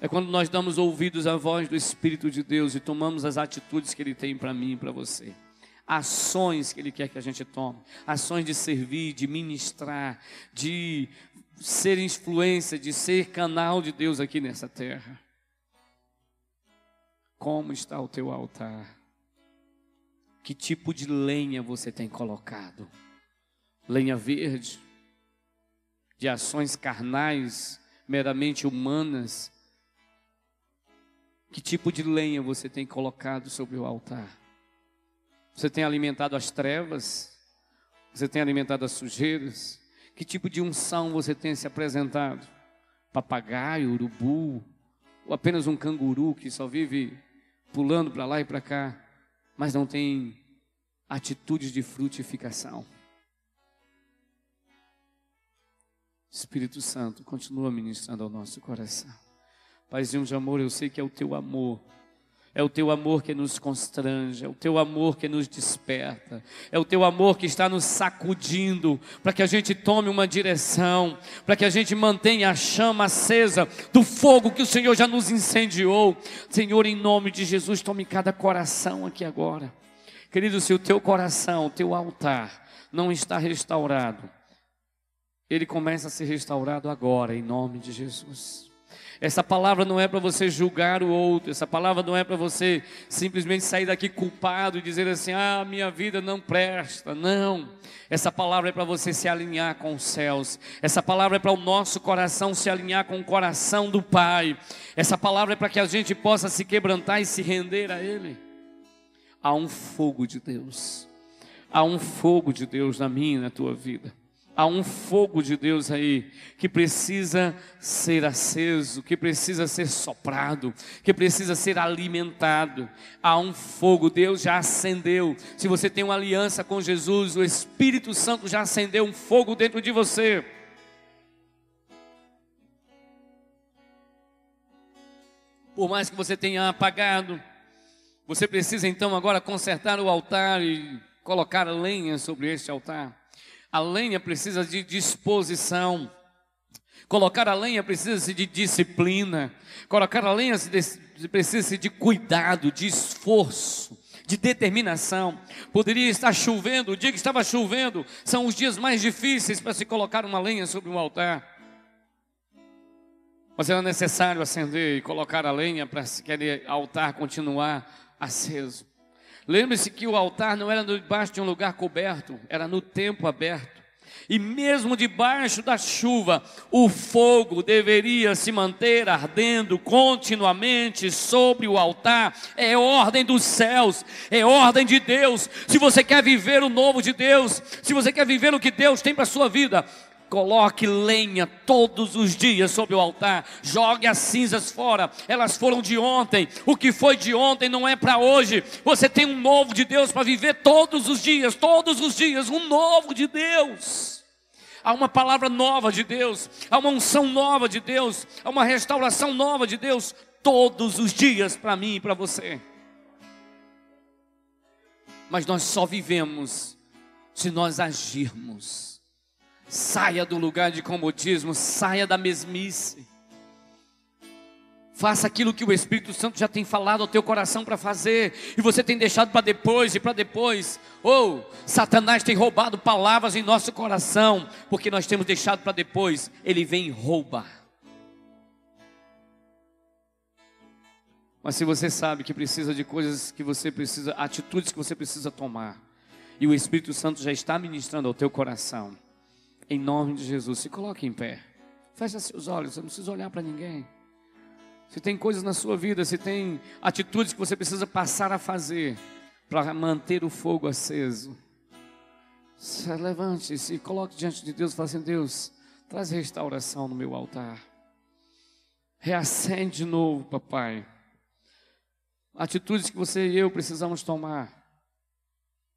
É quando nós damos ouvidos à voz do Espírito de Deus e tomamos as atitudes que Ele tem para mim e para você. Ações que Ele quer que a gente tome. Ações de servir, de ministrar, de ser influência, de ser canal de Deus aqui nessa terra. Como está o teu altar? Que tipo de lenha você tem colocado? Lenha verde? De ações carnais, meramente humanas? Que tipo de lenha você tem colocado sobre o altar? Você tem alimentado as trevas? Você tem alimentado as sujeiras? Que tipo de unção você tem se apresentado? Papagaio, urubu, ou apenas um canguru que só vive pulando para lá e para cá, mas não tem atitudes de frutificação. Espírito Santo, continua ministrando ao nosso coração. Paizinho de amor, eu sei que é o teu amor é o teu amor que nos constrange, é o teu amor que nos desperta, é o teu amor que está nos sacudindo para que a gente tome uma direção, para que a gente mantenha a chama acesa do fogo que o Senhor já nos incendiou. Senhor, em nome de Jesus, tome cada coração aqui agora. Querido, se o teu coração, o teu altar não está restaurado, ele começa a ser restaurado agora, em nome de Jesus. Essa palavra não é para você julgar o outro, essa palavra não é para você simplesmente sair daqui culpado e dizer assim: ah, minha vida não presta. Não. Essa palavra é para você se alinhar com os céus, essa palavra é para o nosso coração se alinhar com o coração do Pai, essa palavra é para que a gente possa se quebrantar e se render a Ele. Há um fogo de Deus, há um fogo de Deus na minha e na tua vida. Há um fogo de Deus aí que precisa ser aceso, que precisa ser soprado, que precisa ser alimentado. Há um fogo, Deus já acendeu. Se você tem uma aliança com Jesus, o Espírito Santo já acendeu um fogo dentro de você. por mais que você tenha apagado. Você precisa então agora consertar o altar e colocar lenha sobre este altar. A lenha precisa de disposição. Colocar a lenha precisa de disciplina. Colocar a lenha precisa de cuidado, de esforço, de determinação. Poderia estar chovendo, o dia que estava chovendo, são os dias mais difíceis para se colocar uma lenha sobre um altar. Mas era necessário acender e colocar a lenha para aquele altar continuar aceso. Lembre-se que o altar não era debaixo de um lugar coberto, era no tempo aberto. E mesmo debaixo da chuva, o fogo deveria se manter ardendo continuamente sobre o altar. É ordem dos céus, é ordem de Deus. Se você quer viver o novo de Deus, se você quer viver o que Deus tem para a sua vida, Coloque lenha todos os dias sobre o altar. Jogue as cinzas fora. Elas foram de ontem. O que foi de ontem não é para hoje. Você tem um novo de Deus para viver todos os dias. Todos os dias. Um novo de Deus. Há uma palavra nova de Deus. Há uma unção nova de Deus. Há uma restauração nova de Deus. Todos os dias para mim e para você. Mas nós só vivemos se nós agirmos. Saia do lugar de comodismo, saia da mesmice. Faça aquilo que o Espírito Santo já tem falado ao teu coração para fazer, e você tem deixado para depois e para depois. Ou Satanás tem roubado palavras em nosso coração, porque nós temos deixado para depois, ele vem roubar. Mas se você sabe que precisa de coisas que você precisa, atitudes que você precisa tomar, e o Espírito Santo já está ministrando ao teu coração, em nome de Jesus, se coloque em pé. Feche seus olhos, você não precisa olhar para ninguém. Se tem coisas na sua vida, se tem atitudes que você precisa passar a fazer para manter o fogo aceso. Levante-se e coloque diante de Deus e fale assim: Deus, traz restauração no meu altar. Reacende de novo, papai. Atitudes que você e eu precisamos tomar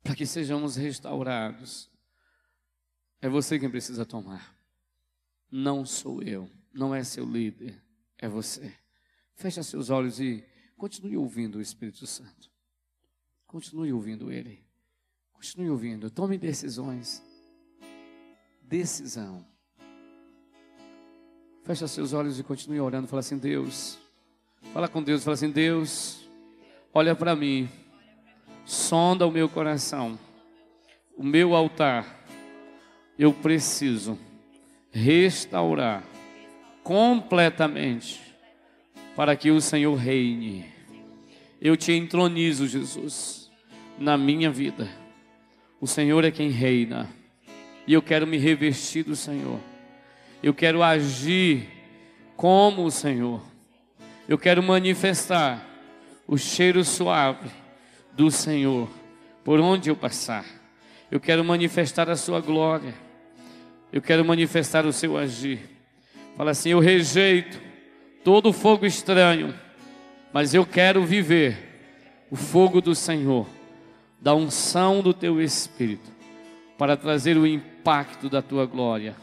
para que sejamos restaurados. É você quem precisa tomar. Não sou eu. Não é seu líder. É você. Feche seus olhos e continue ouvindo o Espírito Santo. Continue ouvindo Ele. Continue ouvindo. Tome decisões. Decisão. Feche seus olhos e continue orando. Fala assim: Deus. Fala com Deus. Fala assim: Deus, olha para mim. Sonda o meu coração. O meu altar eu preciso restaurar completamente para que o Senhor reine. Eu te entronizo, Jesus, na minha vida. O Senhor é quem reina. E eu quero me revestir do Senhor. Eu quero agir como o Senhor. Eu quero manifestar o cheiro suave do Senhor por onde eu passar. Eu quero manifestar a sua glória. Eu quero manifestar o seu agir. Fala assim: eu rejeito todo fogo estranho, mas eu quero viver o fogo do Senhor, da unção do teu espírito, para trazer o impacto da tua glória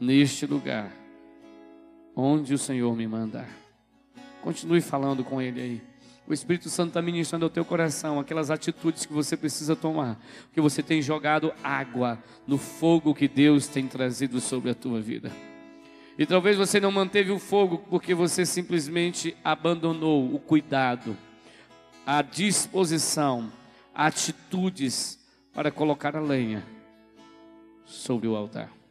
neste lugar, onde o Senhor me mandar. Continue falando com Ele aí. O Espírito Santo está ministrando ao teu coração aquelas atitudes que você precisa tomar, porque você tem jogado água no fogo que Deus tem trazido sobre a tua vida. E talvez você não manteve o fogo porque você simplesmente abandonou o cuidado, a disposição, atitudes para colocar a lenha sobre o altar.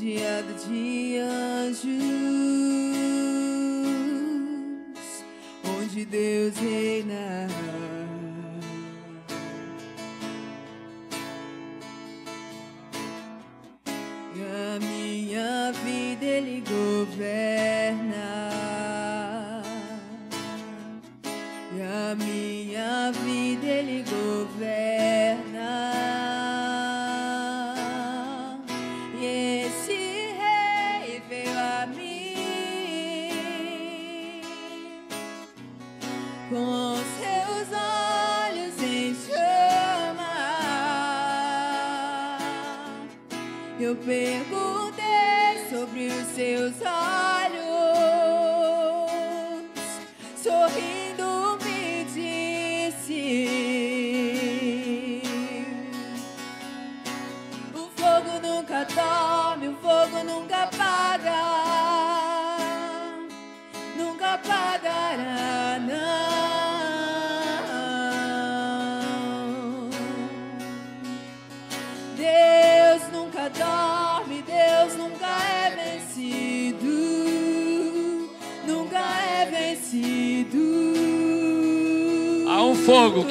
Minha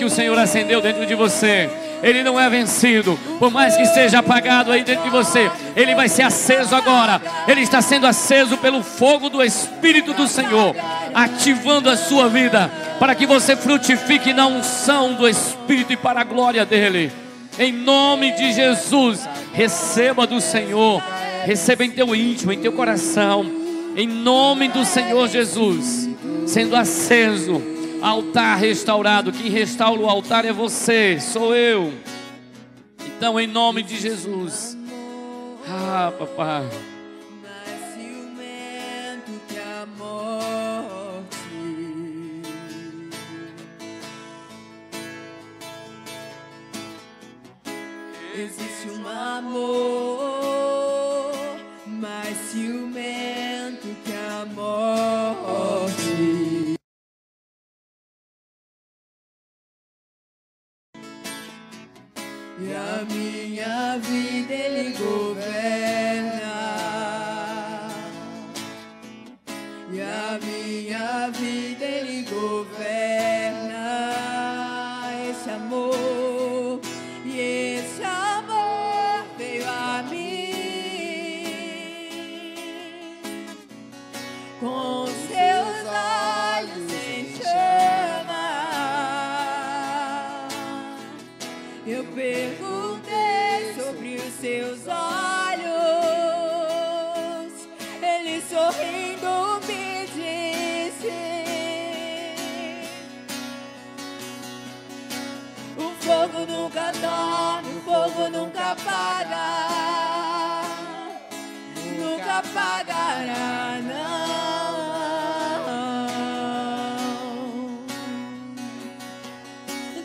o Senhor acendeu dentro de você. Ele não é vencido, por mais que esteja apagado aí dentro de você, ele vai ser aceso agora. Ele está sendo aceso pelo fogo do Espírito do Senhor, ativando a sua vida, para que você frutifique na unção do Espírito e para a glória dele. Em nome de Jesus, receba do Senhor, receba em teu íntimo, em teu coração, em nome do Senhor Jesus, sendo aceso, altar restaurado. Quem restaura o altar é você, sou eu. Então, em nome de Jesus, ah, papai. Existe um amor minha vida ele governa. E a minha vida ele governa. Dorme, o fogo nunca apaga, nunca apagará, não.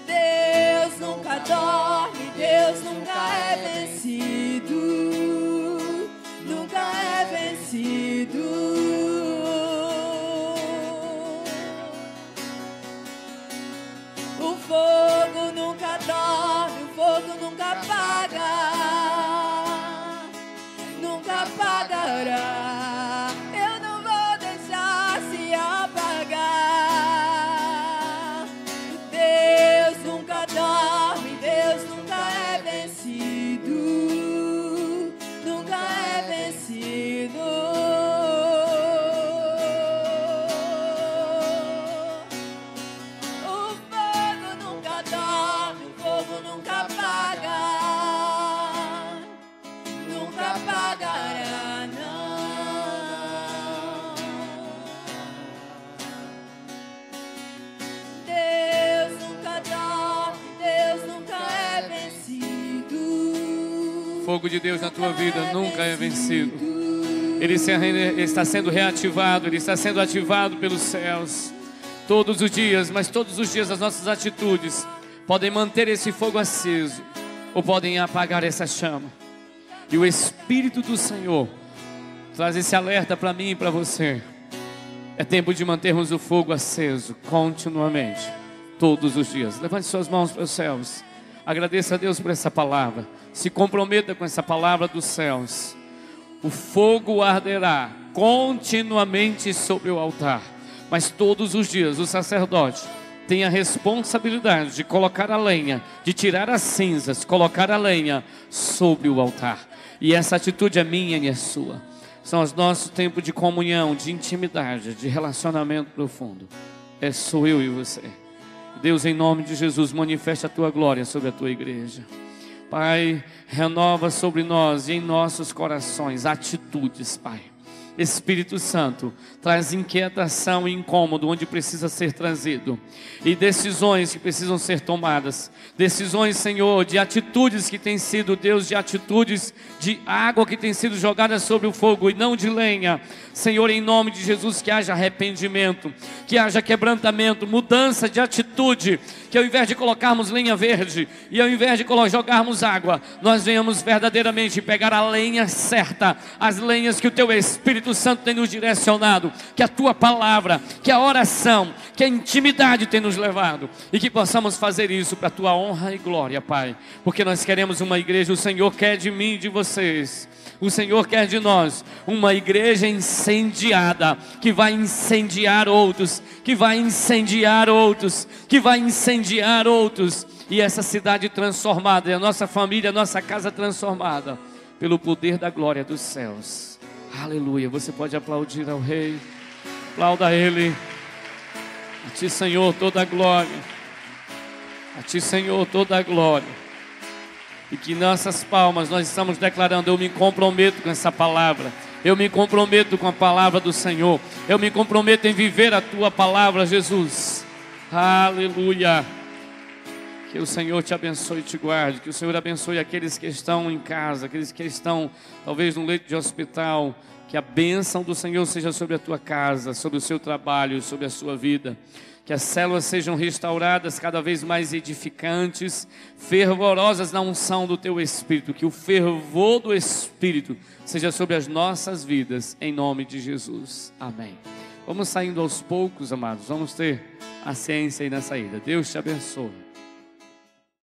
Deus nunca dorme, fogo de Deus na tua vida nunca é vencido. Ele está sendo reativado, ele está sendo ativado pelos céus. Todos os dias, mas todos os dias as nossas atitudes podem manter esse fogo aceso ou podem apagar essa chama. E o Espírito do Senhor traz esse alerta para mim e para você. É tempo de mantermos o fogo aceso continuamente, todos os dias. Levante suas mãos para os céus. Agradeça a Deus por essa palavra. Se comprometa com essa palavra dos céus. O fogo arderá continuamente sobre o altar. Mas todos os dias o sacerdote tem a responsabilidade de colocar a lenha, de tirar as cinzas, colocar a lenha sobre o altar. E essa atitude é minha e é sua. São os nossos tempos de comunhão, de intimidade, de relacionamento profundo. É sou eu e você. Deus, em nome de Jesus, manifesta a tua glória sobre a tua igreja. Pai, renova sobre nós e em nossos corações atitudes, Pai, Espírito Santo, traz inquietação e incômodo onde precisa ser trazido, e decisões que precisam ser tomadas. Decisões, Senhor, de atitudes que têm sido, Deus, de atitudes de água que tem sido jogada sobre o fogo e não de lenha. Senhor, em nome de Jesus, que haja arrependimento, que haja quebrantamento, mudança de atitude, que ao invés de colocarmos lenha verde e ao invés de jogarmos água, nós venhamos verdadeiramente pegar a lenha certa, as lenhas que o Teu Espírito Santo tem nos direcionado, que a Tua palavra, que a oração, que a intimidade tem nos levado e que possamos fazer isso para a Tua honra e glória, Pai, porque nós queremos uma igreja, o Senhor quer de mim e de vocês. O Senhor quer de nós uma igreja incendiada, que vai incendiar outros, que vai incendiar outros, que vai incendiar outros, e essa cidade transformada, e a nossa família, a nossa casa transformada, pelo poder da glória dos céus. Aleluia. Você pode aplaudir ao Rei, aplauda Ele. A Ti, Senhor, toda a glória. A Ti, Senhor, toda a glória. E que nessas palmas nós estamos declarando: eu me comprometo com essa palavra. Eu me comprometo com a palavra do Senhor. Eu me comprometo em viver a tua palavra, Jesus. Aleluia. Que o Senhor te abençoe e te guarde. Que o Senhor abençoe aqueles que estão em casa, aqueles que estão talvez no leito de hospital. Que a bênção do Senhor seja sobre a tua casa, sobre o seu trabalho, sobre a sua vida que as células sejam restauradas cada vez mais edificantes, fervorosas na unção do teu Espírito, que o fervor do Espírito seja sobre as nossas vidas, em nome de Jesus. Amém. Vamos saindo aos poucos, amados, vamos ter a ciência aí na saída. Deus te abençoe.